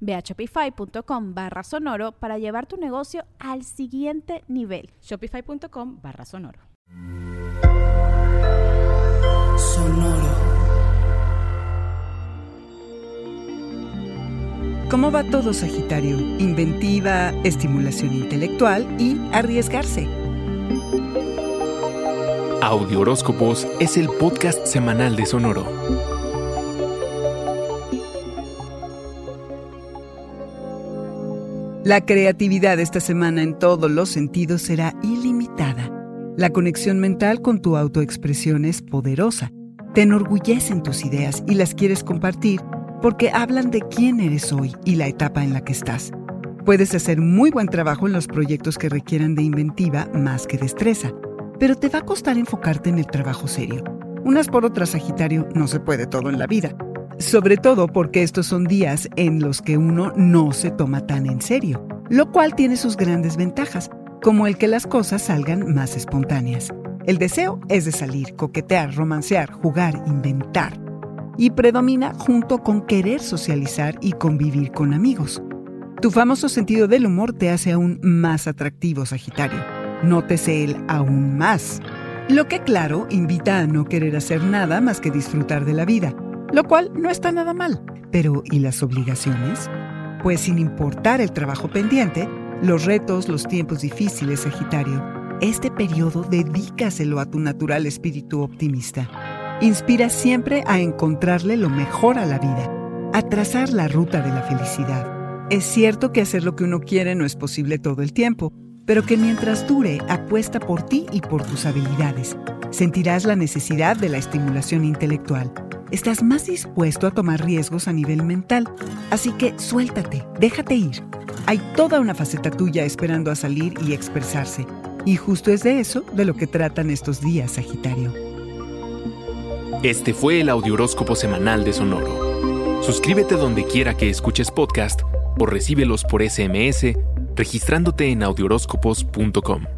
Ve a shopify.com barra sonoro para llevar tu negocio al siguiente nivel. Shopify.com barra sonoro. Sonoro. ¿Cómo va todo Sagitario? Inventiva, estimulación intelectual y arriesgarse. Audio Horóscopos es el podcast semanal de Sonoro. La creatividad esta semana en todos los sentidos será ilimitada. La conexión mental con tu autoexpresión es poderosa. Te enorgullecen tus ideas y las quieres compartir porque hablan de quién eres hoy y la etapa en la que estás. Puedes hacer muy buen trabajo en los proyectos que requieran de inventiva más que destreza, pero te va a costar enfocarte en el trabajo serio. Unas por otras, Sagitario, no se puede todo en la vida sobre todo porque estos son días en los que uno no se toma tan en serio, lo cual tiene sus grandes ventajas, como el que las cosas salgan más espontáneas. El deseo es de salir, coquetear, romancear, jugar, inventar, y predomina junto con querer socializar y convivir con amigos. Tu famoso sentido del humor te hace aún más atractivo, Sagitario. Nótese el aún más. Lo que claro invita a no querer hacer nada más que disfrutar de la vida lo cual no está nada mal. Pero ¿y las obligaciones? Pues sin importar el trabajo pendiente, los retos, los tiempos difíciles, Sagitario, este periodo dedícaselo a tu natural espíritu optimista. Inspira siempre a encontrarle lo mejor a la vida, a trazar la ruta de la felicidad. Es cierto que hacer lo que uno quiere no es posible todo el tiempo, pero que mientras dure, apuesta por ti y por tus habilidades. Sentirás la necesidad de la estimulación intelectual estás más dispuesto a tomar riesgos a nivel mental. Así que suéltate, déjate ir. Hay toda una faceta tuya esperando a salir y expresarse. Y justo es de eso de lo que tratan estos días, Sagitario. Este fue el Audioróscopo Semanal de Sonoro. Suscríbete donde quiera que escuches podcast o recíbelos por SMS registrándote en audioróscopos.com.